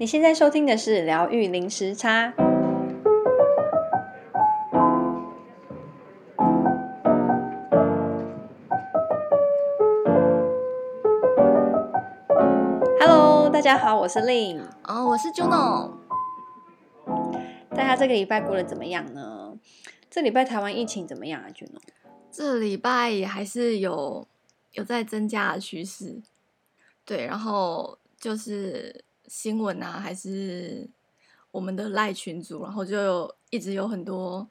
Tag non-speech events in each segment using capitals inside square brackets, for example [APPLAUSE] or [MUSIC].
你现在收听的是疗愈零时差。Hello，大家好，我是 Lin，哦，我是 Juno。大家这个礼拜过得怎么样呢？这礼拜台湾疫情怎么样啊，Juno？这礼拜也还是有有在增加的趋势。对，然后就是。新闻啊，还是我们的赖群组，然后就有一直有很多，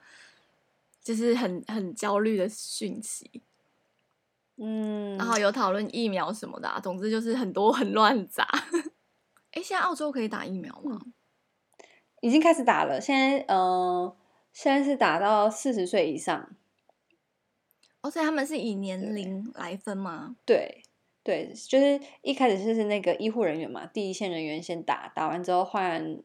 就是很很焦虑的讯息，嗯，然后有讨论疫苗什么的啊，总之就是很多 [LAUGHS] 很乱杂。哎，现在澳洲可以打疫苗吗？嗯，已经开始打了，现在呃，现在是打到四十岁以上。哦，所以他们是以年龄来分吗？对。对，就是一开始就是那个医护人员嘛，第一线人员先打，打完之后换，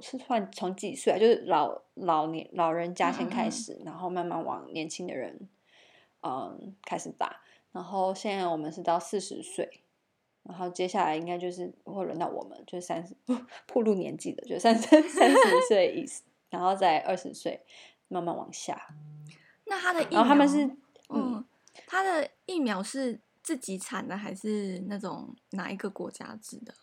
是换从几岁啊？就是老老年老人家先开始，嗯、然后慢慢往年轻的人，嗯，开始打。然后现在我们是到四十岁，然后接下来应该就是会轮到我们，就是三十，[LAUGHS] 暴露年纪的，就三三 [LAUGHS] 三十岁以，然后再二十岁，慢慢往下。那他的疫苗，然后他们是，嗯，嗯他的疫苗是。自己产的还是那种哪一个国家制的？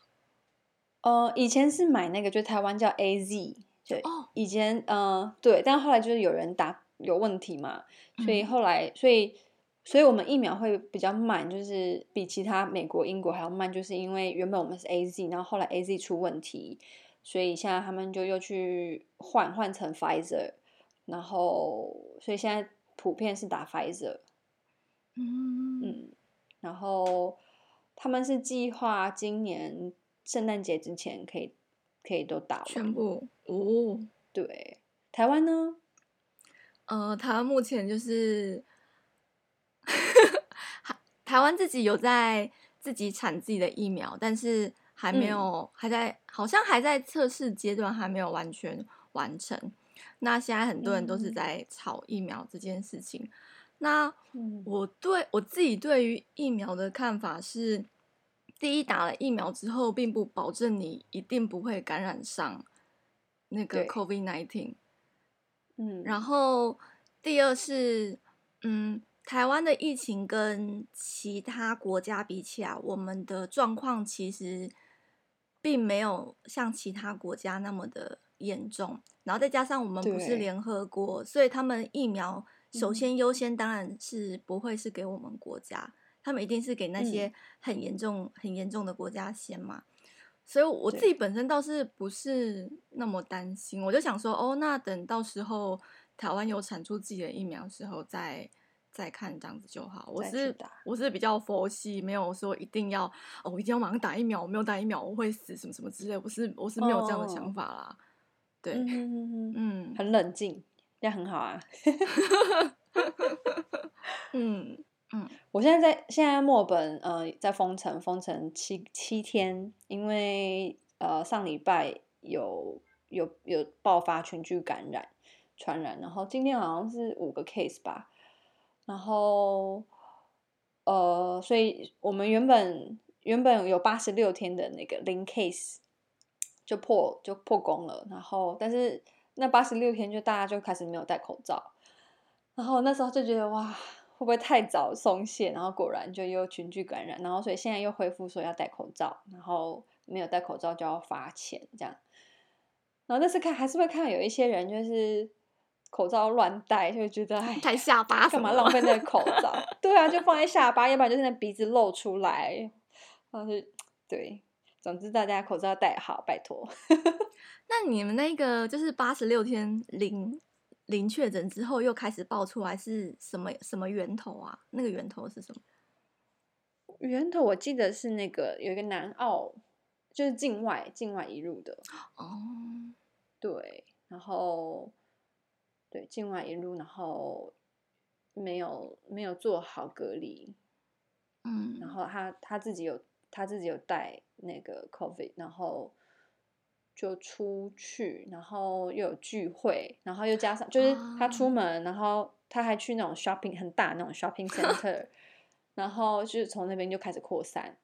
呃，以前是买那个，就台湾叫 AZ，对，哦，以前呃对，但后来就是有人打有问题嘛，所以后来，所以，所以我们疫苗会比较慢，就是比其他美国、英国还要慢，就是因为原本我们是 AZ，然后后来 AZ 出问题，所以现在他们就又去换换成 Pfizer，然后所以现在普遍是打 Pfizer，嗯嗯。然后他们是计划今年圣诞节之前可以可以都打完全部哦。对，台湾呢？呃，台湾目前就是 [LAUGHS] 台湾自己有在自己产自己的疫苗，但是还没有、嗯、还在好像还在测试阶段，还没有完全完成。那现在很多人都是在炒疫苗这件事情。嗯那我对我自己对于疫苗的看法是，第一，打了疫苗之后，并不保证你一定不会感染上那个 COVID-19。嗯，然后第二是，嗯，台湾的疫情跟其他国家比起来，我们的状况其实并没有像其他国家那么的严重。然后再加上我们不是联合国，所以他们疫苗。首先优先当然是不会是给我们国家，他们一定是给那些很严重、很严重的国家先嘛。所以我自己本身倒是不是那么担心，我就想说，哦，那等到时候台湾有产出自己的疫苗的时候再再看这样子就好。我是我是比较佛系，没有说一定要哦，我一定要马上打疫苗，我没有打疫苗我会死什么什么之类，我是我是没有这样的想法啦。哦、对，嗯，嗯很冷静。这样很好啊，[LAUGHS] 嗯嗯，我现在在现在墨尔本呃在封城封城七七天，因为呃上礼拜有有有爆发群聚感染传染，然后今天好像是五个 case 吧，然后呃所以我们原本原本有八十六天的那个零 case 就破就破功了，然后但是。那八十六天就大家就开始没有戴口罩，然后那时候就觉得哇，会不会太早松懈？然后果然就又群聚感染，然后所以现在又恢复说要戴口罩，然后没有戴口罩就要罚钱这样。然后那次看还是会看到有一些人就是口罩乱戴，就觉得哎，太下巴干嘛浪费那个口罩？[LAUGHS] 对啊，就放在下巴，要不然就是那鼻子露出来，然后就对。总之，大家口罩戴好，拜托。[LAUGHS] 那你们那个就是八十六天零零确诊之后，又开始爆出来是什么什么源头啊？那个源头是什么？源头我记得是那个有一个南澳，就是境外境外一入的哦。对，然后对境外一入，然后没有没有做好隔离，嗯，然后他他自己有。他自己有带那个 COVID，然后就出去，然后又有聚会，然后又加上就是他出门，然后他还去那种 shopping 很大那种 shopping center，[LAUGHS] 然后就是从那边就开始扩散，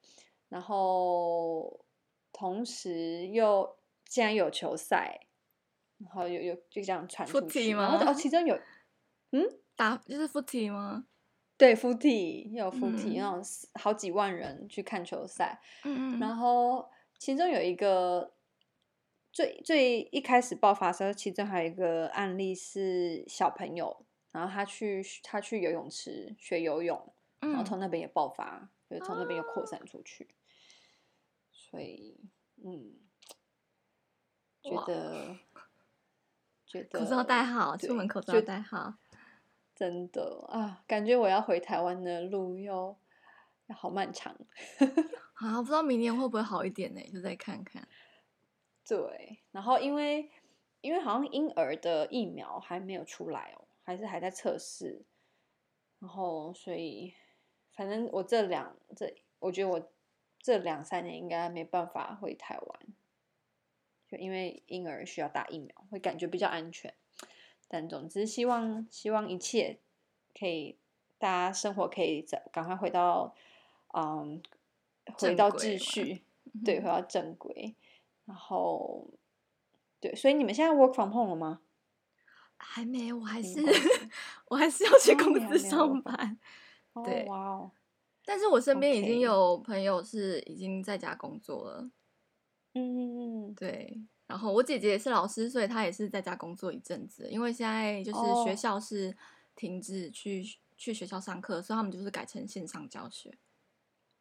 然后同时又竟然有球赛，然后有有就这样传出去吗？然后哦，其中有嗯打就是 footy 吗？对，footy 有 footy，那种好几万人去看球赛，嗯嗯，然后其中有一个最最一开始爆发的时候，其中还有一个案例是小朋友，然后他去他去游泳池学游泳，然后从那边也爆发，嗯、就从那边又扩散出去，所以嗯，觉得觉得口罩戴好，出门口罩戴好。真的啊，感觉我要回台湾的路又要好漫长 [LAUGHS] 啊！不知道明年会不会好一点呢？就再看看。对，然后因为因为好像婴儿的疫苗还没有出来哦，还是还在测试。然后所以反正我这两这，我觉得我这两三年应该没办法回台湾，就因为婴儿需要打疫苗，会感觉比较安全。但总之，希望希望一切可以，大家生活可以再赶快回到，嗯，回到秩序，对，回到正轨。然后，对，所以你们现在 work from home 了吗？还没，我还是 [LAUGHS] 我还是要去公司上班。对，哇哦！但是我身边已经有朋友是已经在家工作了。嗯嗯嗯，对。然后我姐姐也是老师，所以她也是在家工作一阵子。因为现在就是学校是停止去、oh. 去学校上课，所以他们就是改成线上教学。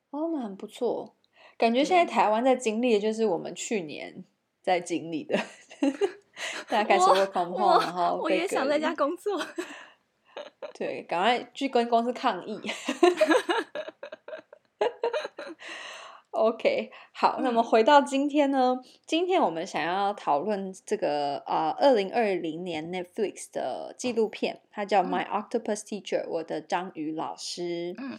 哦，那很不错。感觉现在台湾在经历的就是我们去年在经历的，[LAUGHS] 大家开始 work from home，然后我也想在家工作。[LAUGHS] 对，赶快去跟公司抗议。[LAUGHS] OK，好，那么回到今天呢？嗯、今天我们想要讨论这个呃，二零二零年 Netflix 的纪录片，它叫《My Octopus Teacher》，我的章鱼老师。嗯，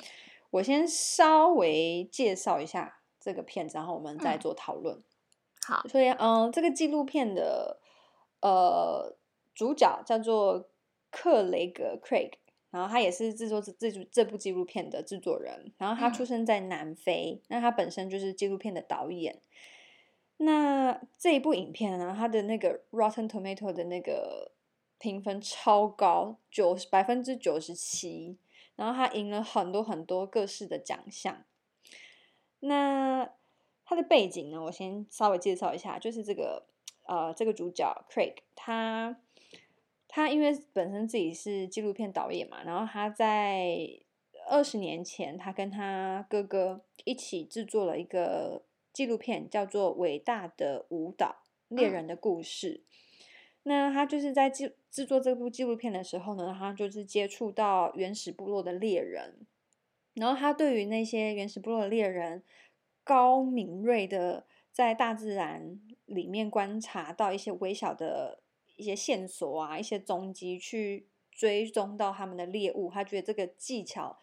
我先稍微介绍一下这个片子，然后我们再做讨论。嗯、好，所以嗯、呃，这个纪录片的呃主角叫做克雷格 （Craig）。然后他也是制作这这这部纪录片的制作人。然后他出生在南非，嗯、那他本身就是纪录片的导演。那这一部影片呢，他的那个 Rotten Tomato 的那个评分超高，九百分之九十七。然后他赢了很多很多各式的奖项。那他的背景呢，我先稍微介绍一下，就是这个呃，这个主角 Craig 他。他因为本身自己是纪录片导演嘛，然后他在二十年前，他跟他哥哥一起制作了一个纪录片，叫做《伟大的舞蹈：猎人的故事》。嗯。那他就是在制制作这部纪录片的时候呢，他就是接触到原始部落的猎人，然后他对于那些原始部落的猎人高敏锐的在大自然里面观察到一些微小的。一些线索啊，一些踪迹，去追踪到他们的猎物。他觉得这个技巧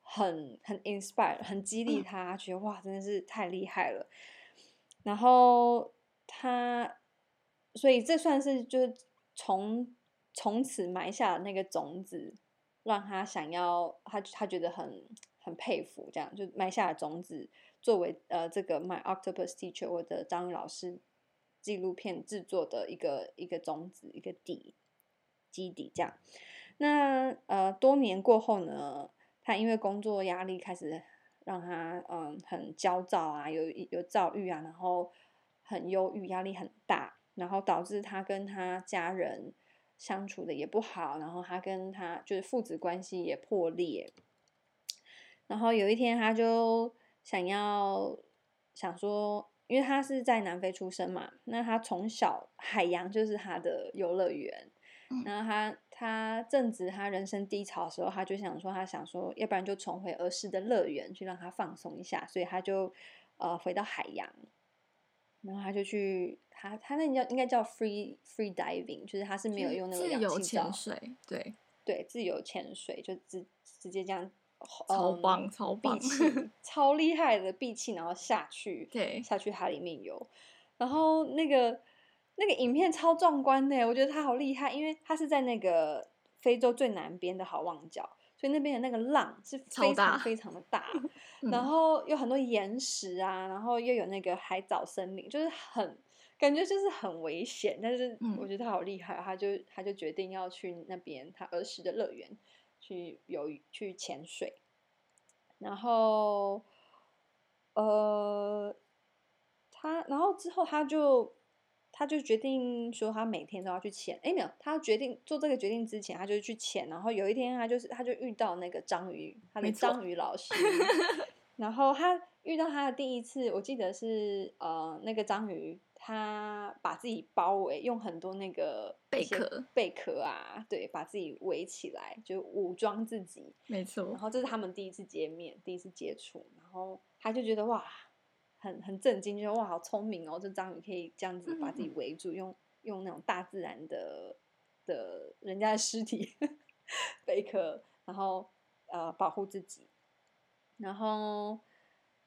很很 inspire，很激励他，觉得哇，真的是太厉害了。然后他，所以这算是就是从从此埋下了那个种子，让他想要他他觉得很很佩服，这样就埋下了种子，作为呃这个 My Octopus Teacher 我的章鱼老师。纪录片制作的一个一个种子，一个底基底这样。那呃，多年过后呢，他因为工作压力开始让他嗯很焦躁啊，有有躁郁啊，然后很忧郁，压力很大，然后导致他跟他家人相处的也不好，然后他跟他就是父子关系也破裂。然后有一天，他就想要想说。因为他是在南非出生嘛，那他从小海洋就是他的游乐园。然后他他正值他人生低潮的时候，他就想说，他想说，要不然就重回儿时的乐园去让他放松一下，所以他就呃回到海洋，然后他就去他他那叫应该叫 free free diving，就是他是没有用那个氧气罩，自由潜水，对对，自由潜水就直直接这样。超棒，超棒，[LAUGHS] 超厉害的闭气，然后下去，对，下去海里面游，然后那个那个影片超壮观的，我觉得他好厉害，因为他是在那个非洲最南边的好望角，所以那边的那个浪是非常非常的大，[LAUGHS] 然后有很多岩石啊，然后又有那个海藻森林，就是很感觉就是很危险。但是我觉得他好厉害，他就他就决定要去那边他儿时的乐园去游去潜水，然后呃，他然后之后他就。他就决定说，他每天都要去潜。哎，没有，他决定做这个决定之前，他就去潜。然后有一天，他就是他就遇到那个章鱼，他的章鱼老师。[LAUGHS] 然后他遇到他的第一次，我记得是呃，那个章鱼，他把自己包围，用很多那个贝壳、贝壳啊，对，把自己围起来，就武装自己。没错。然后这是他们第一次见面，第一次接触。然后他就觉得哇。很很震惊，就说哇，好聪明哦！这章鱼可以这样子把自己围住，嗯、用用那种大自然的的人家的尸体 [LAUGHS] 贝壳，然后呃保护自己。然后，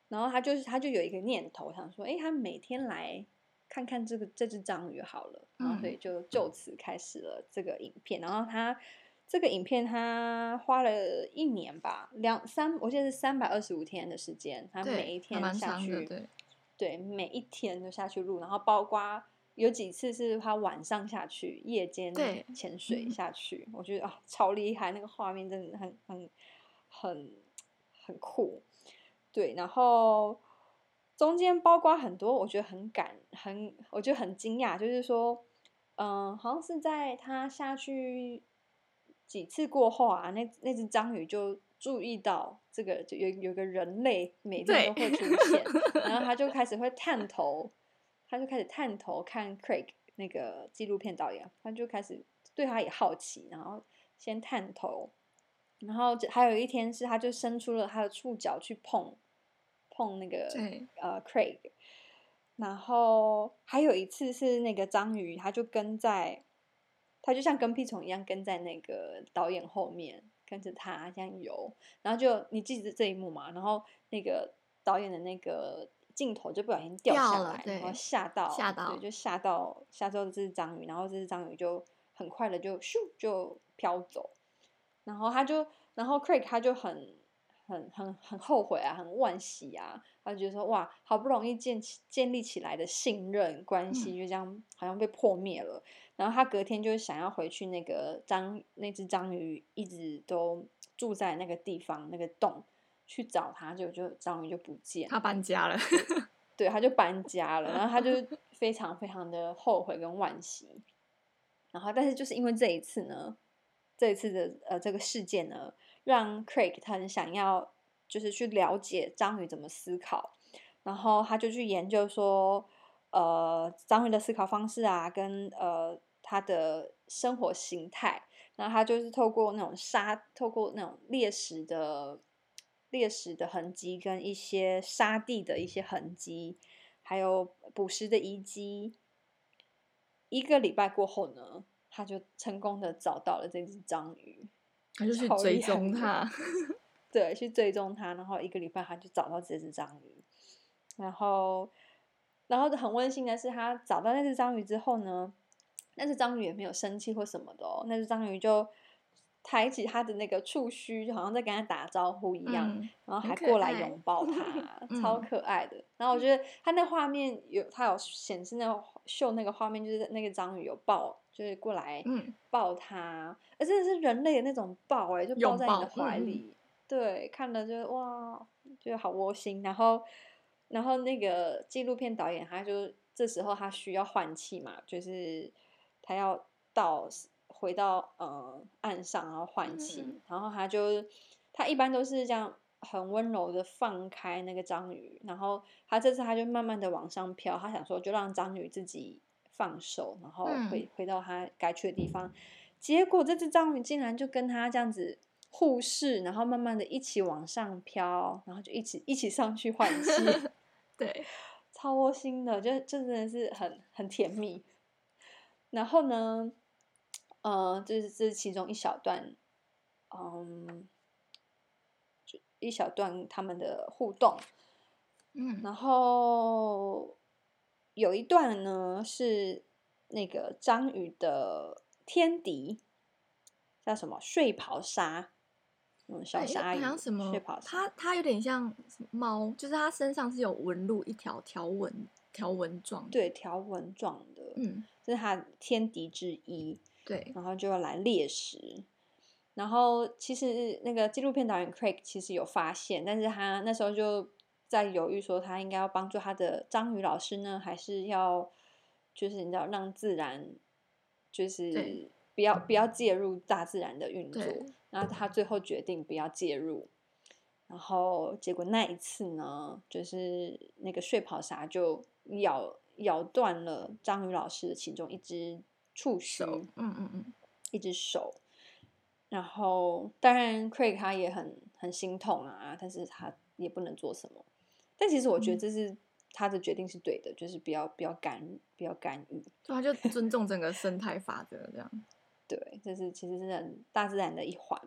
然后他就是他就有一个念头，想说，哎，他每天来看看这个这只章鱼好了。然后所以就就此开始了这个影片。然后他这个影片他花了一年吧，两三，我记得是三百二十五天的时间，他每一天下去。对，每一天都下去录，然后包括有几次是他晚上下去，夜间潜水下去，我觉得啊超厉害，那个画面真的很很很很酷。对，然后中间包括很多，我觉得很感很，我觉得很惊讶，就是说，嗯，好像是在他下去几次过后啊，那那只章鱼就。注意到这个，就有有个人类每天都会出现，然后他就开始会探头，他就开始探头看 Craig 那个纪录片导演，他就开始对他也好奇，然后先探头，然后还有一天是他就伸出了他的触角去碰碰那个呃 Craig，然后还有一次是那个章鱼，他就跟在，他就像跟屁虫一样跟在那个导演后面。跟着他这样游，然后就你记得这一幕嘛？然后那个导演的那个镜头就不小心掉下来，然后吓到，吓到，对，就吓到吓到这只章鱼，然后这只章鱼就很快的就咻就飘走，然后他就，然后 Craig 他就很很很很后悔啊，很惋惜啊，他就觉得说哇，好不容易建起建立起来的信任关系，就这样好像被破灭了。嗯然后他隔天就想要回去那个章那只章鱼一直都住在那个地方那个洞去找他，就就章鱼就不见，他搬家了，[LAUGHS] 对，他就搬家了，然后他就 [LAUGHS] 非常非常的后悔跟惋惜，然后但是就是因为这一次呢，这一次的呃这个事件呢，让 Craig 他很想要就是去了解章鱼怎么思考，然后他就去研究说。呃，章鱼的思考方式啊，跟呃它的生活形态，然后他就是透过那种沙，透过那种猎食的猎食的痕迹，跟一些沙地的一些痕迹，还有捕食的遗迹。一个礼拜过后呢，他就成功的找到了这只章鱼，他就去追踪他，[LAUGHS] 对，去追踪他，然后一个礼拜他就找到这只章鱼，然后。然后很温馨的是，他找到那只章鱼之后呢，那只章鱼也没有生气或什么的哦，那只章鱼就抬起他的那个触须，就好像在跟他打招呼一样，嗯、然后还过来拥抱他，可 [LAUGHS] 超可爱的。嗯、然后我觉得他那画面有，他有显示那个秀那个画面，就是那个章鱼有抱，就是过来抱他，而真的是人类的那种抱哎，就抱在你的怀里，嗯、对，看了就哇，觉得好窝心，然后。然后那个纪录片导演，他就这时候他需要换气嘛，就是他要到回到呃岸上，然后换气。嗯、然后他就他一般都是这样很温柔的放开那个章鱼，然后他这次他就慢慢的往上飘，他想说就让章鱼自己放手，然后回、嗯、回到他该去的地方。结果这只章鱼竟然就跟他这样子。互视，然后慢慢的一起往上飘，然后就一起一起上去换气，[LAUGHS] 对，[LAUGHS] 超窝心的，就就真的是很很甜蜜。然后呢，呃，这是这是其中一小段，嗯，就一小段他们的互动，嗯，然后有一段呢是那个章鱼的天敌，叫什么睡袍鲨。嗯，小鲨鱼，像什么？它它有点像猫，就是它身上是有纹路，一条条纹条纹状，对，条纹状的，嗯，这是它天敌之一，对，然后就要来猎食。然后其实那个纪录片导演 Craig 其实有发现，但是他那时候就在犹豫，说他应该要帮助他的章鱼老师呢，还是要就是你知道让自然就是不要不要介入大自然的运作。然后他最后决定不要介入。然后结果那一次呢，就是那个睡跑鲨就咬咬断了章鱼老师的其中一只触手，嗯嗯嗯，一只手。然后，当然，Craig 他也很很心痛啊，但是他也不能做什么。但其实我觉得这是他的决定是对的，嗯、就是不要不要干不要干预，对，他就尊重整个生态法则这样。[LAUGHS] 对，这是其实是很大自然的一环。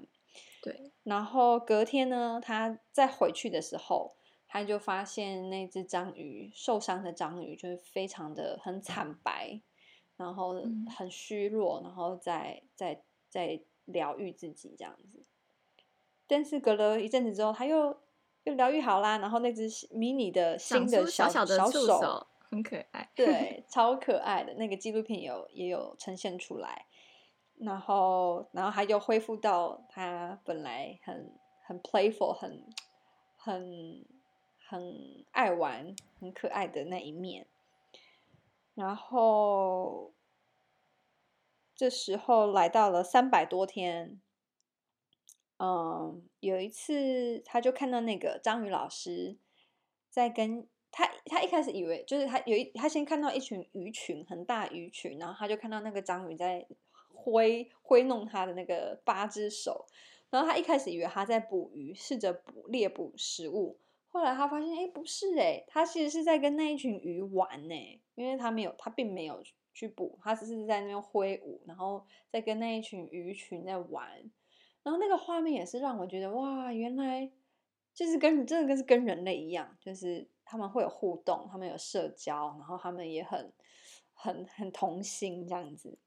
对。然后隔天呢，他再回去的时候，他就发现那只章鱼受伤的章鱼就是非常的很惨白，然后很虚弱，然后在在在。疗愈自己这样子，但是隔了一阵子之后，他又又疗愈好啦。然后那只迷你的新的小小的小手，手很可爱，对，[LAUGHS] 超可爱的。那个纪录片有也有呈现出来。然后，然后他又恢复到他本来很很 playful、很很很爱玩、很可爱的那一面。然后。这时候来到了三百多天，嗯，有一次他就看到那个章鱼老师在跟他，他一开始以为就是他有一，他先看到一群鱼群，很大鱼群，然后他就看到那个章鱼在挥挥弄他的那个八只手，然后他一开始以为他在捕鱼，试着捕猎捕食物，后来他发现，哎，不是哎，他其实是在跟那一群鱼玩呢，因为他没有，他并没有。去捕，他只是在那边挥舞，然后在跟那一群鱼群在玩，然后那个画面也是让我觉得哇，原来就是跟真的跟是跟人类一样，就是他们会有互动，他们有社交，然后他们也很很很同心这样子。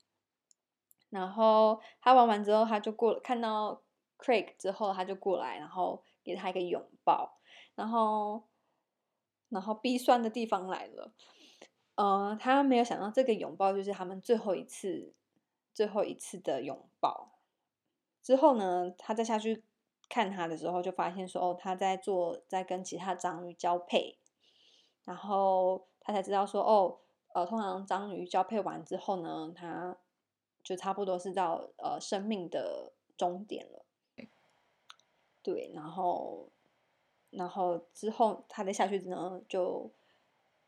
然后他玩完之后，他就过看到 Craig 之后，他就过来，然后给他一个拥抱，然后然后鼻酸的地方来了。呃，他没有想到这个拥抱就是他们最后一次、最后一次的拥抱。之后呢，他再下去看他的时候，就发现说，哦，他在做，在跟其他章鱼交配。然后他才知道说，哦，呃，通常章鱼交配完之后呢，他就差不多是到呃生命的终点了。对，然后，然后之后他再下去呢，就。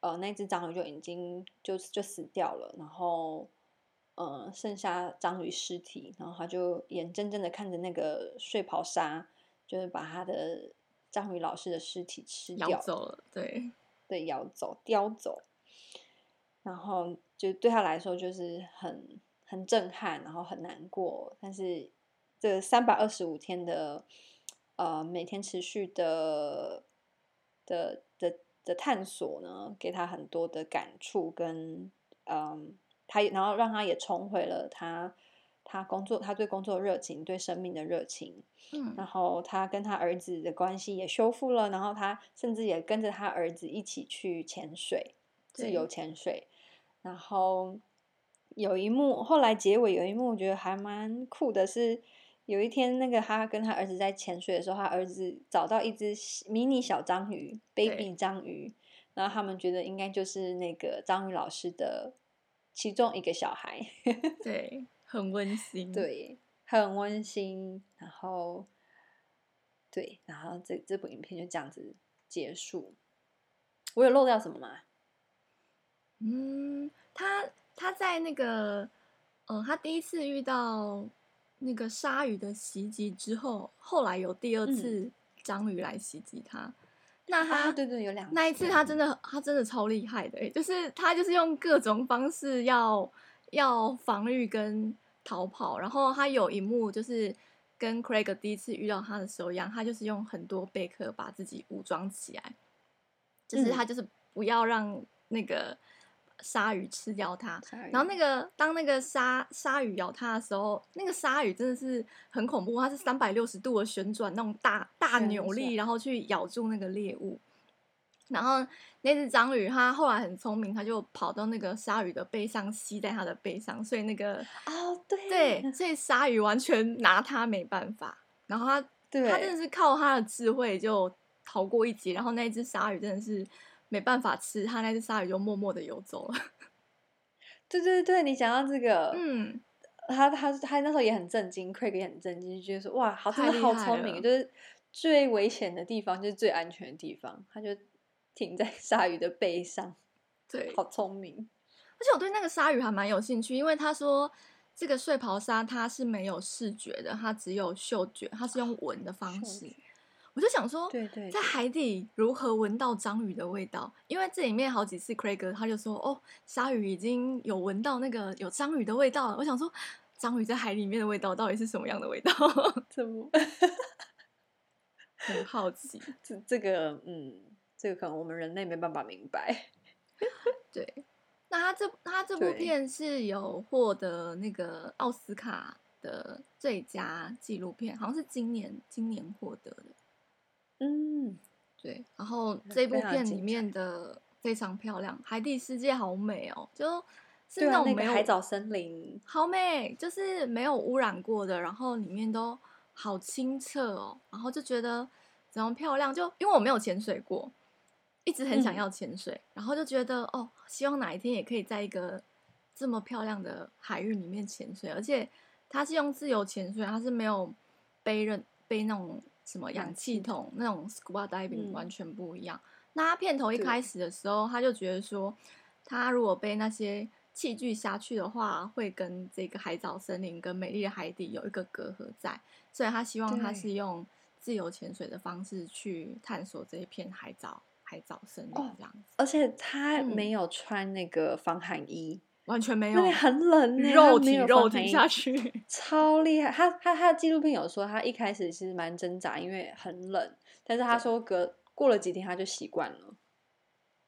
呃，那只章鱼就已经就就死掉了，然后，呃，剩下章鱼尸体，然后他就眼睁睁的看着那个睡袍鲨，就是把他的章鱼老师的尸体吃掉，咬走了，对，[LAUGHS] 对，咬走，叼走，然后就对他来说就是很很震撼，然后很难过，但是这三百二十五天的，呃，每天持续的的的。的探索呢，给他很多的感触跟嗯，他然后让他也重回了他他工作他对工作的热情，对生命的热情，嗯，然后他跟他儿子的关系也修复了，然后他甚至也跟着他儿子一起去潜水，自由潜水，然后有一幕后来结尾有一幕我觉得还蛮酷的是。有一天，那个他跟他儿子在潜水的时候，他儿子找到一只迷你小章鱼，baby 章鱼，然后他们觉得应该就是那个章鱼老师的其中一个小孩，[LAUGHS] 对，很温馨，对，很温馨。然后，对，然后这这部影片就这样子结束。我有漏掉什么吗？嗯，他他在那个，呃，他第一次遇到。那个鲨鱼的袭击之后，后来有第二次章鱼来袭击他。嗯、那他、啊、对对有两次，那一次他真的他真的超厉害的，就是他就是用各种方式要要防御跟逃跑。然后他有一幕就是跟 Craig 第一次遇到他的时候一样，他就是用很多贝壳把自己武装起来，就是他就是不要让那个。鲨鱼吃掉它，然后那个当那个鲨鲨鱼咬它的时候，那个鲨鱼真的是很恐怖，它是三百六十度的旋转，那种大大扭力，然后去咬住那个猎物。然后那只章鱼它后来很聪明，它就跑到那个鲨鱼的背上，吸在它的背上，所以那个哦对。对，所以鲨鱼完全拿它没办法。然后它对。它真的是靠它的智慧就逃过一劫，然后那只鲨鱼真的是没办法吃，他那只鲨鱼就默默的游走了。[LAUGHS] 对对对，你讲到这个，嗯。他他他那时候也很震惊，Craig 也很震惊，就觉得说哇，好真的好聪明，就是最危险的地方就是最安全的地方，他就停在 [LAUGHS] 鲨鱼的背上，对，好聪明。而且我对那个鲨鱼还蛮有兴趣，因为他说这个睡袍鲨它是没有视觉的，它只有嗅觉，它是用闻的方式。我就想说，对对，在海底如何闻到章鱼的味道？因为这里面好几次，Craig 他就说，哦，鲨鱼已经有闻到那个有章鱼的味道了。我想说，章鱼在海里面的味道到底是什么样的味道？[LAUGHS] 怎么？很好奇。[LAUGHS] 这这个，嗯，这个可能我们人类没办法明白。[LAUGHS] 对，那他这他这部片是有获得那个奥斯卡的最佳纪录片，好像是今年今年获得的。嗯，对，然后这部片里面的非常漂亮，海底世界好美哦，就是那种没有、啊那个、海藻森林，好美，就是没有污染过的，然后里面都好清澈哦，然后就觉得怎么漂亮，就因为我没有潜水过，一直很想要潜水，嗯、然后就觉得哦，希望哪一天也可以在一个这么漂亮的海域里面潜水，而且它是用自由潜水，它是没有背任背那种。什么氧气筒那种 scuba diving 完全不一样。嗯、那他片头一开始的时候，他就觉得说，他如果被那些器具下去的话，会跟这个海藻森林跟美丽的海底有一个隔阂在，所以他希望他是用自由潜水的方式去探索这一片海藻海藻森林这样子。而且他没有穿那个防寒衣。嗯完全没有，那里很冷呢，肉体肉体下去，超厉害。他他他的纪录片有说，他一开始其实蛮挣扎，因为很冷。但是他说隔过了几天他就习惯了，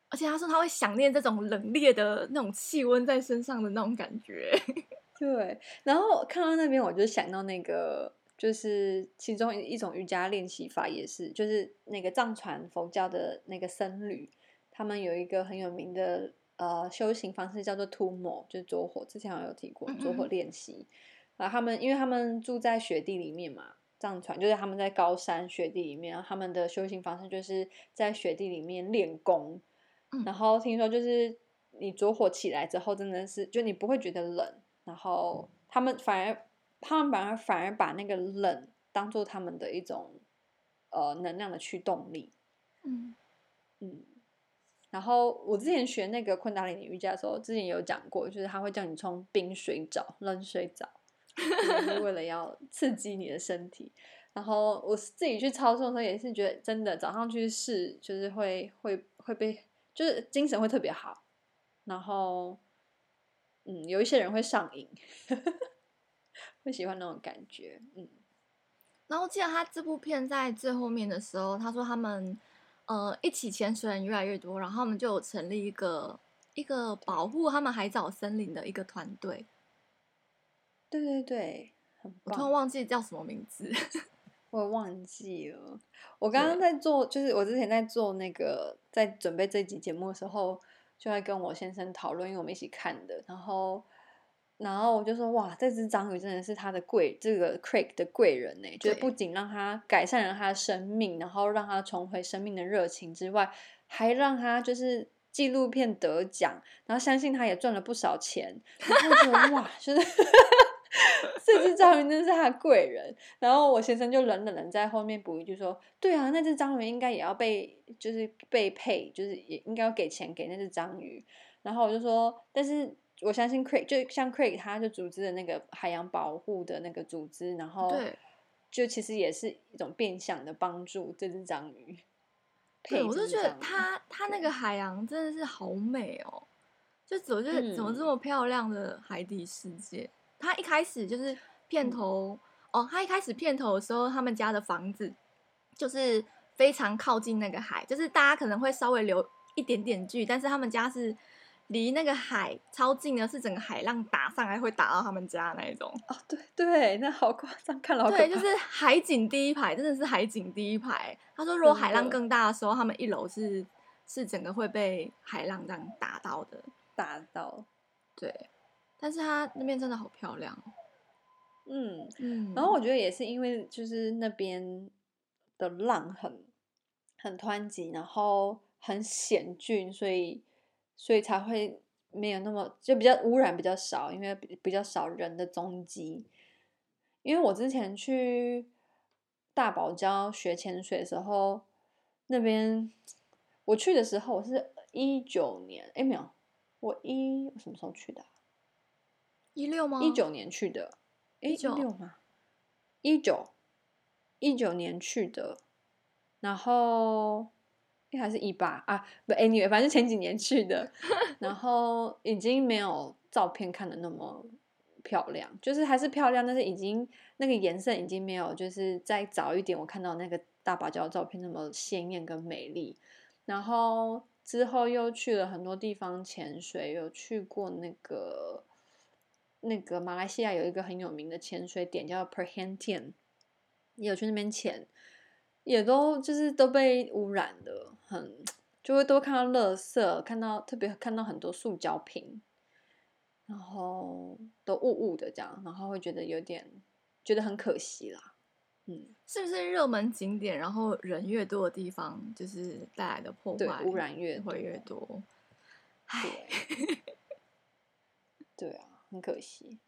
而且他说他会想念这种冷冽的那种气温在身上的那种感觉。[LAUGHS] 对，然后看到那边我就想到那个，就是其中一种瑜伽练习法也是，就是那个藏传佛教的那个僧侣，他们有一个很有名的。呃，修行方式叫做 Tummo，就是着火。之前好像有提过着火练习。然后他们因为他们住在雪地里面嘛，藏传就是他们在高山雪地里面，然后他们的修行方式就是在雪地里面练功。嗯、然后听说就是你着火起来之后，真的是就你不会觉得冷，然后他们反而他们反而反而把那个冷当做他们的一种呃能量的驱动力。嗯嗯。然后我之前学那个昆达里尼瑜伽的时候，之前有讲过，就是他会叫你冲冰水澡、冷水澡，[LAUGHS] 就是为了要刺激你的身体。然后我自己去操作的时候，也是觉得真的早上去试，就是会会会被，就是精神会特别好。然后，嗯，有一些人会上瘾，[LAUGHS] 会喜欢那种感觉。嗯。然后记得他这部片在最后面的时候，他说他们。呃，一起潜水人越来越多，然后他们就成立一个一个保护他们海藻森林的一个团队。对对对，我突然忘记叫什么名字，[LAUGHS] 我忘记了。我刚刚在做，就是我之前在做那个，在准备这集节目的时候，就在跟我先生讨论，因为我们一起看的，然后。然后我就说哇，这只章鱼真的是他的贵，这个 Craig 的贵人呢。就是不仅让他改善了他的生命，然后让他重回生命的热情之外，还让他就是纪录片得奖，然后相信他也赚了不少钱。然后觉得哇，就是 [LAUGHS] 这只章鱼真的是他的贵人。然后我先生就冷冷的在后面补一句说：“对啊，那只章鱼应该也要被就是被配，就是也应该要给钱给那只章鱼。”然后我就说：“但是。”我相信 Craig 就像 Craig，他就组织的那个海洋保护的那个组织，然后就其实也是一种变相的帮助这只章鱼。对，我就觉得他他那个海洋真的是好美哦，就怎么就怎么这么漂亮的海底世界？他一开始就是片头哦，他一开始片头的时候，他们家的房子就是非常靠近那个海，就是大家可能会稍微留一点点距，但是他们家是。离那个海超近的，是整个海浪打上来会打到他们家那一种哦，对对，那好夸张，看了好对，就是海景第一排，真的是海景第一排。他说，如果海浪更大的时候，他们一楼是是整个会被海浪这样打到的，打到。对，但是它那边真的好漂亮。嗯嗯，然后我觉得也是因为就是那边的浪很很湍急，然后很险峻，所以所以才会没有那么就比较污染比较少，因为比比较少人的踪迹。因为我之前去大堡礁学潜水的时候，那边我去的时候我是一九年，哎没有，我一我什么时候去的？一六吗？一九年去的。一九六吗？一九一九年去的，然后还是一八啊？不，anyway，反正前几年去的，然后已经没有照片看的那么漂亮，就是还是漂亮，但是已经那个颜色已经没有，就是再早一点我看到那个大芭蕉照片那么鲜艳跟美丽。然后之后又去了很多地方潜水，有去过那个。那个马来西亚有一个很有名的潜水点叫 Perhentian，也有去那边潜，也都就是都被污染的，很就会多看到垃圾，看到特别看到很多塑胶瓶，然后都雾雾的这样，然后会觉得有点觉得很可惜啦。嗯，是不是热门景点，然后人越多的地方，就是带来的破坏污染越会越多？对，对啊。很可惜，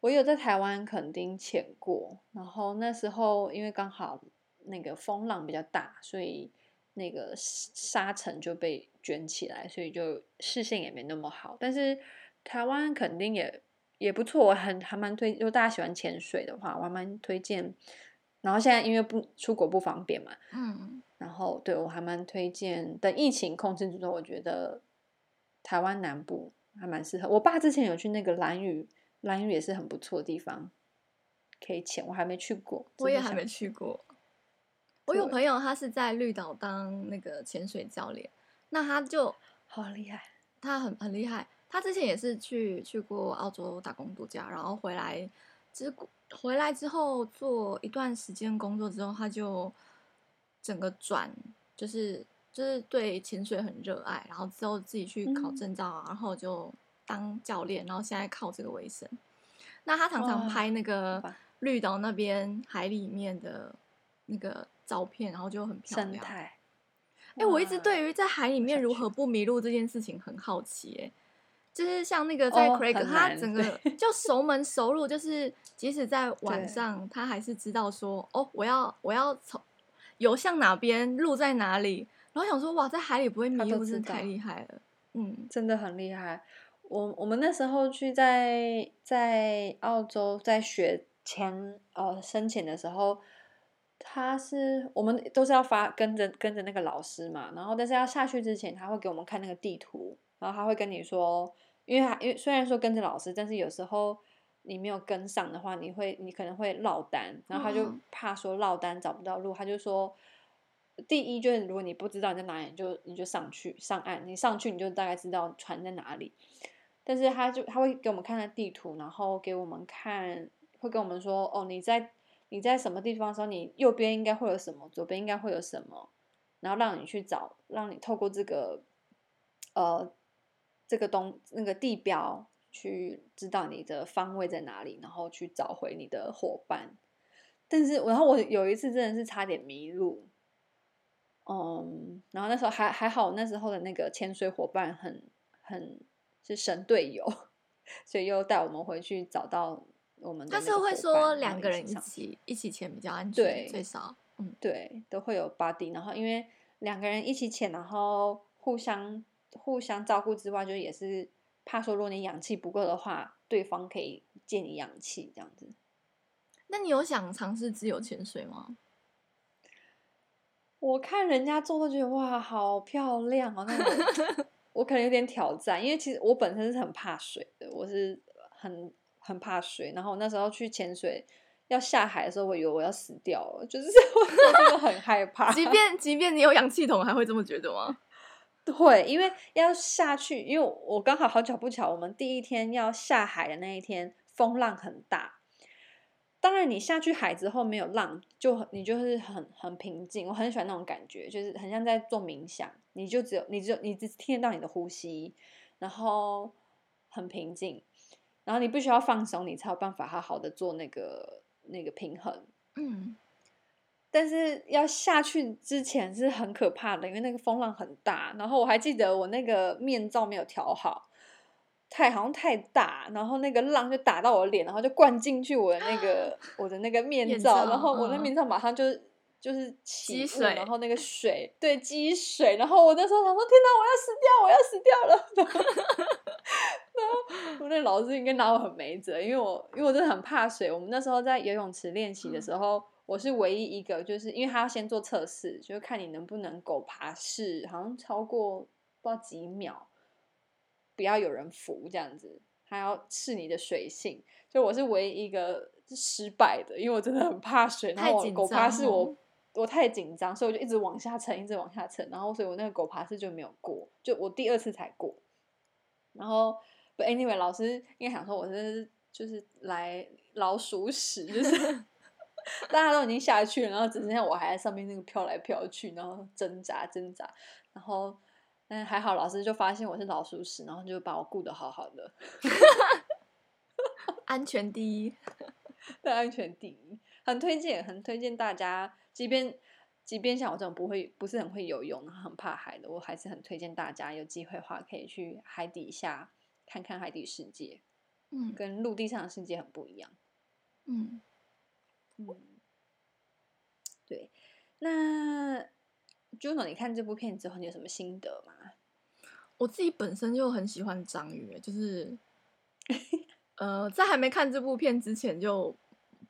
我有在台湾垦丁潜过，然后那时候因为刚好那个风浪比较大，所以那个沙尘就被卷起来，所以就视线也没那么好。但是台湾肯定也也不错，我很还蛮推，如果大家喜欢潜水的话，我还蛮推荐。然后现在因为不出国不方便嘛，嗯，然后对我还蛮推荐。等疫情控制之后，我觉得台湾南部。还蛮适合。我爸之前有去那个蓝屿，蓝屿也是很不错的地方，可以潜。我还没去过，我也还没去过。我有朋友，他是在绿岛当那个潜水教练，那他就好厉害，他很很厉害。他之前也是去去过澳洲打工度假，然后回来之回来之后做一段时间工作之后，他就整个转就是。就是对潜水很热爱，然后之后自己去考证照，嗯、然后就当教练，然后现在靠这个为生。那他常常拍那个绿岛那边海里面的那个照片，然后就很漂亮。生态。哎，我一直对于在海里面如何不迷路这件事情很好奇。哎，就是像那个在 Craig，、哦、他整个就熟门熟路，就是即使在 [LAUGHS] 晚上，他还是知道说，哦，我要我要从游向哪边，路在哪里。然后想说，哇，在海里不会迷路，真的太厉害了。嗯，真的很厉害。我我们那时候去在在澳洲在学潜呃深潜的时候，他是我们都是要发跟着跟着那个老师嘛，然后但是要下去之前，他会给我们看那个地图，然后他会跟你说，因为他因为虽然说跟着老师，但是有时候你没有跟上的话，你会你可能会落单，然后他就怕说落单找不到路，他就说。第一就是，如果你不知道你在哪里，你就你就上去上岸，你上去你就大概知道船在哪里。但是他就他会给我们看那地图，然后给我们看，会跟我们说哦，你在你在什么地方的时候，你右边应该会有什么，左边应该会有什么，然后让你去找，让你透过这个呃这个东那个地标去知道你的方位在哪里，然后去找回你的伙伴。但是然后我有一次真的是差点迷路。嗯，然后那时候还还好，那时候的那个潜水伙伴很很是神队友，[LAUGHS] 所以又带我们回去找到我们的。他是会说两个人一起一起潜比较安全，对，最少，嗯，对，都会有 buddy。然后因为两个人一起潜，然后互相互相照顾之外，就也是怕说如果你氧气不够的话，对方可以借你氧气这样子。那你有想尝试自由潜水吗？我看人家做都觉得哇，好漂亮哦！那我 [LAUGHS] 我可能有点挑战，因为其实我本身是很怕水的，我是很很怕水。然后那时候去潜水要下海的时候，我以为我要死掉了，就是 [LAUGHS] 我真的很害怕。[LAUGHS] 即便即便你有氧气筒，还会这么觉得吗？[LAUGHS] 对，因为要下去，因为我刚好好巧不巧，我们第一天要下海的那一天风浪很大。当然，你下去海之后没有浪，就你就是很很平静。我很喜欢那种感觉，就是很像在做冥想，你就只有你只有你只听得到你的呼吸，然后很平静，然后你必须要放松，你才有办法好好的做那个那个平衡。嗯，但是要下去之前是很可怕的，因为那个风浪很大。然后我还记得我那个面罩没有调好，太好像太大，然后那个浪就打到我的脸，然后就灌进去我的那个我的那个面罩，面罩然后我那面罩马上就。嗯就是起水，然后那个 [LAUGHS] 水对积水，然后我那时候想说：“天哪，我要死掉，我要死掉了！” [LAUGHS] 然后我那老师应该拿我很没辙，因为我因为我真的很怕水。我们那时候在游泳池练习的时候，嗯、我是唯一一个，就是因为他要先做测试，就是看你能不能狗爬式，好像超过不知道几秒，不要有人扶这样子，他要试你的水性。就我是唯一一个失败的，因为我真的很怕水，然后我狗爬式我。我太紧张，所以我就一直往下沉，一直往下沉，然后所以我那个狗爬式就没有过，就我第二次才过。然后，but anyway，老师应该想说我是就是来老鼠屎，就是 [LAUGHS] 大家都已经下去了，然后只剩下我还在上面那个飘来飘去，然后挣扎挣扎，然后但还好老师就发现我是老鼠屎，然后就把我顾得好好的，安全第一，[LAUGHS] 对，安全第一，很推荐，很推荐大家。即便即便像我这种不会不是很会游泳，然后很怕海的，我还是很推荐大家有机会的话可以去海底下看看海底世界，嗯，跟陆地上的世界很不一样，嗯嗯，对。那 Juno，你看这部片之后，你有什么心得吗？我自己本身就很喜欢章鱼，就是 [LAUGHS] 呃，在还没看这部片之前就。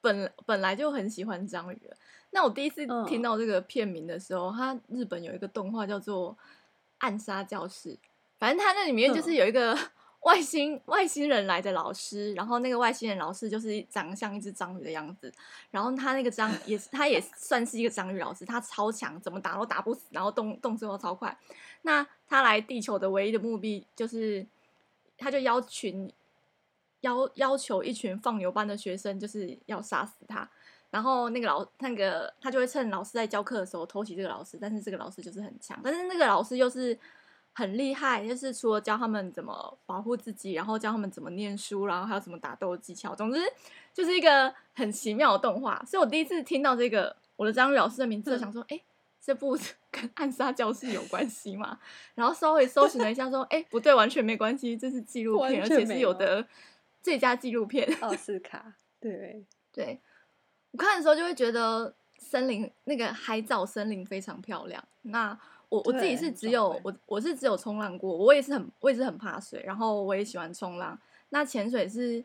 本本来就很喜欢章鱼，那我第一次听到这个片名的时候，嗯、它日本有一个动画叫做《暗杀教室》，反正它那里面就是有一个 [LAUGHS] 外星、嗯、外星人来的老师，然后那个外星人老师就是长得像一只章鱼的样子，然后他那个章也是他也算是一个章鱼老师，他超强，怎么打都打不死，然后动动作超快。那他来地球的唯一的目的就是，他就邀群。要要求一群放牛班的学生就是要杀死他，然后那个老那个他就会趁老师在教课的时候偷袭这个老师，但是这个老师就是很强，但是那个老师又是很厉害，就是除了教他们怎么保护自己，然后教他们怎么念书，然后还有什么打斗技巧，总之就是一个很奇妙的动画。所以我第一次听到这个我的章鱼老师的名字，就想说，哎、嗯，这部 [LAUGHS] 跟暗杀教室有关系吗？然后稍微搜寻了一下，说，[LAUGHS] 哎，不对，完全没关系，这是纪录片，而且是有的。最佳纪录片奥斯卡，对对，我看的时候就会觉得森林那个海藻森林非常漂亮。那我我自己是只有我我是只有冲浪过，我也是很我也是很怕水，然后我也喜欢冲浪。那潜水是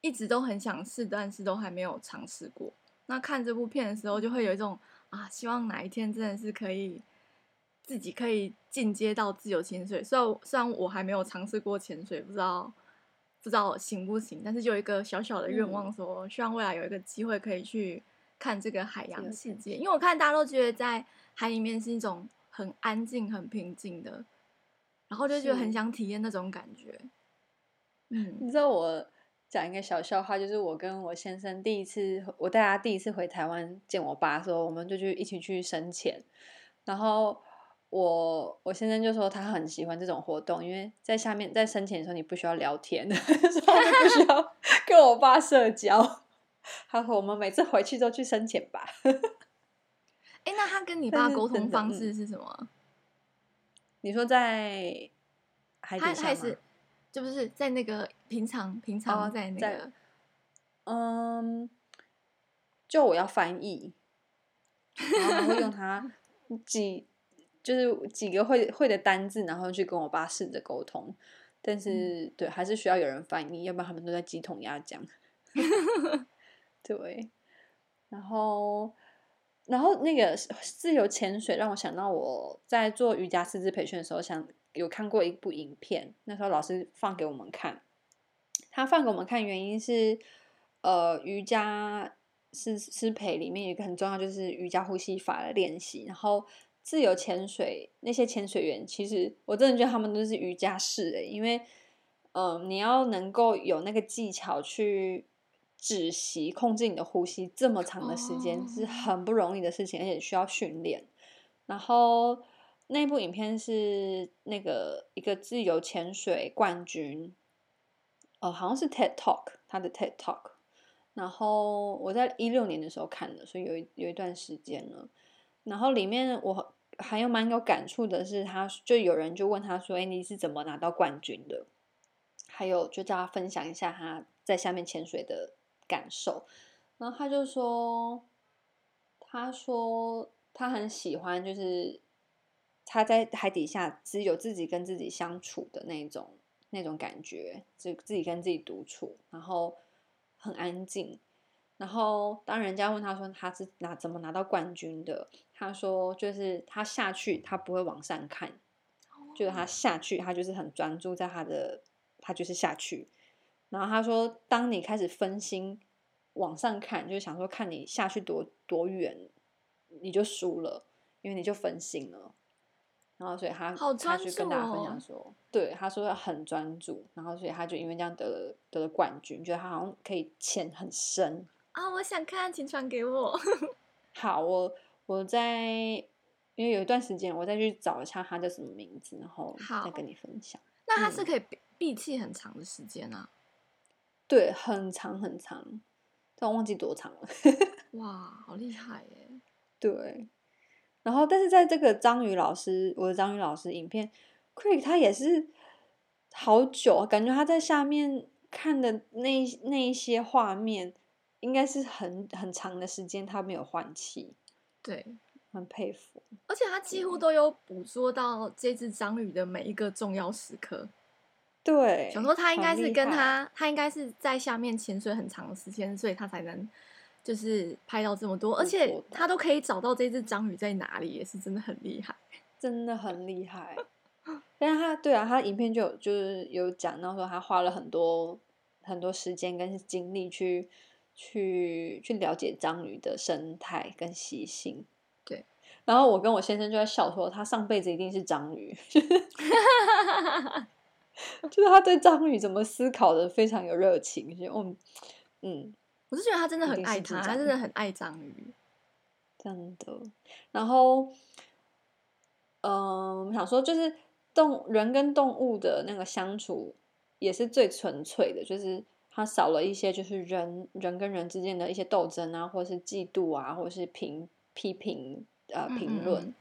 一直都很想试，但是都还没有尝试过。那看这部片的时候，就会有一种啊，希望哪一天真的是可以自己可以进阶到自由潜水。虽然虽然我还没有尝试过潜水，不知道。不知道行不行，但是就有一个小小的愿望说，说、嗯、希望未来有一个机会可以去看这个海洋世界。因为我看大家都觉得在海里面是一种很安静、很平静的，然后就觉得很想体验那种感觉。嗯，你知道我讲一个小笑话，就是我跟我先生第一次，我带他第一次回台湾见我爸的时候，我们就去一起去深潜，然后。我我先生就说他很喜欢这种活动，因为在下面在申请的时候你不需要聊天，[LAUGHS] 所以就不需要 [LAUGHS] 跟我爸社交。他说我们每次回去都去申请吧。哎，那他跟你爸沟通方式是什么？嗯、你说在海底下吗？就不是在那个平常平常在那个、哦、嗯，就我要翻译，[LAUGHS] 然后他会用他几。就是几个会会的单字，然后去跟我爸试着沟通，但是、嗯、对，还是需要有人翻译，要不然他们都在鸡同鸭讲。[LAUGHS] 对，然后然后那个自由潜水让我想到我在做瑜伽师资培训的时候，想有看过一部影片，那时候老师放给我们看，他放给我们看原因是，呃，瑜伽师师培里面有一个很重要，就是瑜伽呼吸法的练习，然后。自由潜水那些潜水员，其实我真的觉得他们都是瑜伽士诶，因为，嗯、呃，你要能够有那个技巧去止息、控制你的呼吸这么长的时间，是很不容易的事情，而且需要训练。然后，那部影片是那个一个自由潜水冠军，哦，好像是 TED Talk，他的 TED Talk。然后我在一六年的时候看的，所以有一有一段时间了。然后里面我还有蛮有感触的是，他就有人就问他说：“哎，你是怎么拿到冠军的？”还有就叫他分享一下他在下面潜水的感受。然后他就说：“他说他很喜欢，就是他在海底下只有自己跟自己相处的那种那种感觉，就自己跟自己独处，然后很安静。”然后当人家问他说他是拿怎么拿到冠军的，他说就是他下去他不会往上看，就是他下去他就是很专注在他的他就是下去。然后他说当你开始分心往上看，就是想说看你下去多多远，你就输了，因为你就分心了。然后所以他他去跟大家分享说，对他说很专注，然后所以他就因为这样得了得了冠军，觉得他好像可以潜很深。啊、哦，我想看，请传给我。[LAUGHS] 好，我我在，因为有一段时间，我再去找一下他叫什么名字，然后再跟你分享。那他是可以闭闭气很长的时间啊？对，很长很长，但我忘记多长了。[LAUGHS] 哇，好厉害耶！对，然后但是在这个章鱼老师，我的章鱼老师影片，Quick 他也是好久，感觉他在下面看的那那一些画面。应该是很很长的时间，他没有换气，对，很佩服。而且他几乎都有捕捉到这只章鱼的每一个重要时刻。对，想说他应该是跟他，他应该是在下面潜水很长的时间，所以他才能就是拍到这么多，而且他都可以找到这只章鱼在哪里，也是真的很厉害，[LAUGHS] 真的很厉害。但是他对啊，他影片就有就是有讲到说，他花了很多很多时间跟精力去。去去了解章鱼的生态跟习性，对。然后我跟我先生就在笑说，他上辈子一定是章鱼，[LAUGHS] 就是他对章鱼怎么思考的非常有热情。就嗯嗯，我是觉得他真的很爱他，他真的很爱章鱼，真的。然后，嗯、呃，想说就是动人跟动物的那个相处也是最纯粹的，就是。他少了一些，就是人人跟人之间的一些斗争啊，或是嫉妒啊，或是评批评呃评论，嗯嗯，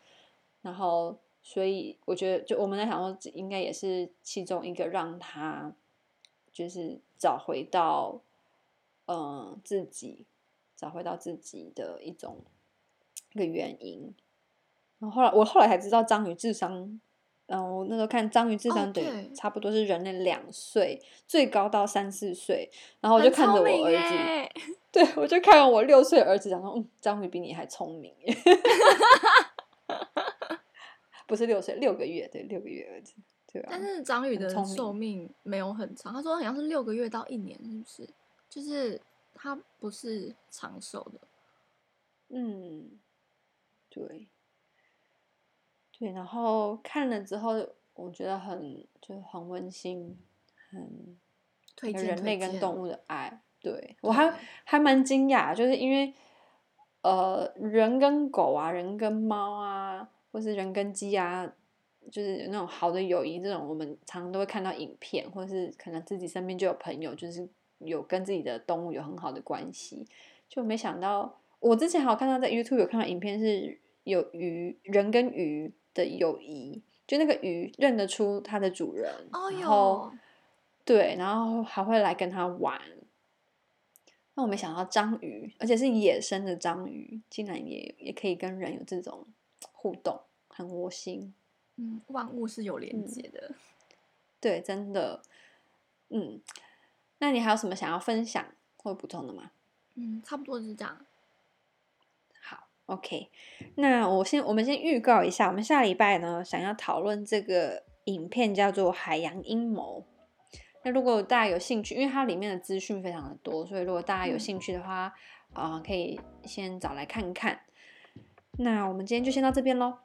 然后所以我觉得，就我们在想说，应该也是其中一个让他就是找回到嗯、呃、自己，找回到自己的一种一个原因。然后后来我后来才知道，章鱼智商。然后我那时候看章鱼智商对，差不多是人类两岁，最高到三四岁。然后我就看着我儿子，[LAUGHS] 对，我就看着我六岁儿子，讲说：“嗯，章鱼比你还聪明。[LAUGHS] ”不是六岁，六个月，对，六个月儿子，对啊？但是章鱼的寿命没有很长，他说好像是六个月到一年，是不是？就是它不是长寿的。嗯，对。对，然后看了之后，我觉得很就是很温馨，很推荐人类跟动物的爱。对，对我还还蛮惊讶，就是因为呃，人跟狗啊，人跟猫啊，或是人跟鸡啊，就是那种好的友谊，这种我们常常都会看到影片，或是可能自己身边就有朋友，就是有跟自己的动物有很好的关系，就没想到我之前还有看到在 YouTube 有看到影片，是有鱼人跟鱼。的友谊，就那个鱼认得出它的主人，哦、然后对，然后还会来跟它玩。那我没想到章鱼，而且是野生的章鱼，竟然也也可以跟人有这种互动，很窝心。嗯，万物是有连接的，嗯，[LAUGHS] 对，真的。嗯，那你还有什么想要分享或补充的吗？嗯，差不多是这样。OK，那我先，我们先预告一下，我们下礼拜呢想要讨论这个影片叫做《海洋阴谋》。那如果大家有兴趣，因为它里面的资讯非常的多，所以如果大家有兴趣的话，啊、可以先找来看看。那我们今天就先到这边喽。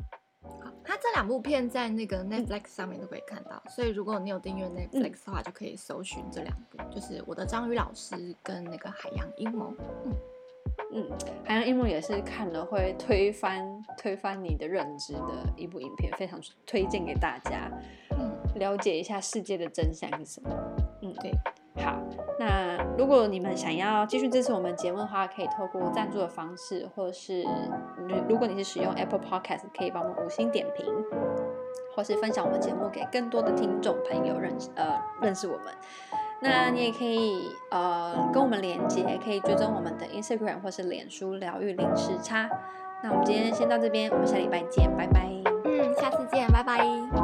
好，它这两部片在那个 Netflix 上面都可以看到，所以如果你有订阅 Netflix 的话，就可以搜寻这两部，嗯、就是《我的章鱼老师》跟那个《海洋阴谋》。嗯。嗯，海洋一幕也是看了会推翻推翻你的认知的一部影片，非常推荐给大家，嗯，了解一下世界的真相是什么。嗯，对。好，那如果你们想要继续支持我们节目的话，可以透过赞助的方式，或是如果你是使用 Apple Podcast，可以帮我们五星点评，或是分享我们节目给更多的听众朋友认识呃认识我们。那你也可以呃跟我们连接，可以追踪我们的 Instagram 或是脸书疗愈零时差。那我们今天先到这边，我们下礼拜见，拜拜。嗯，下次见，拜拜。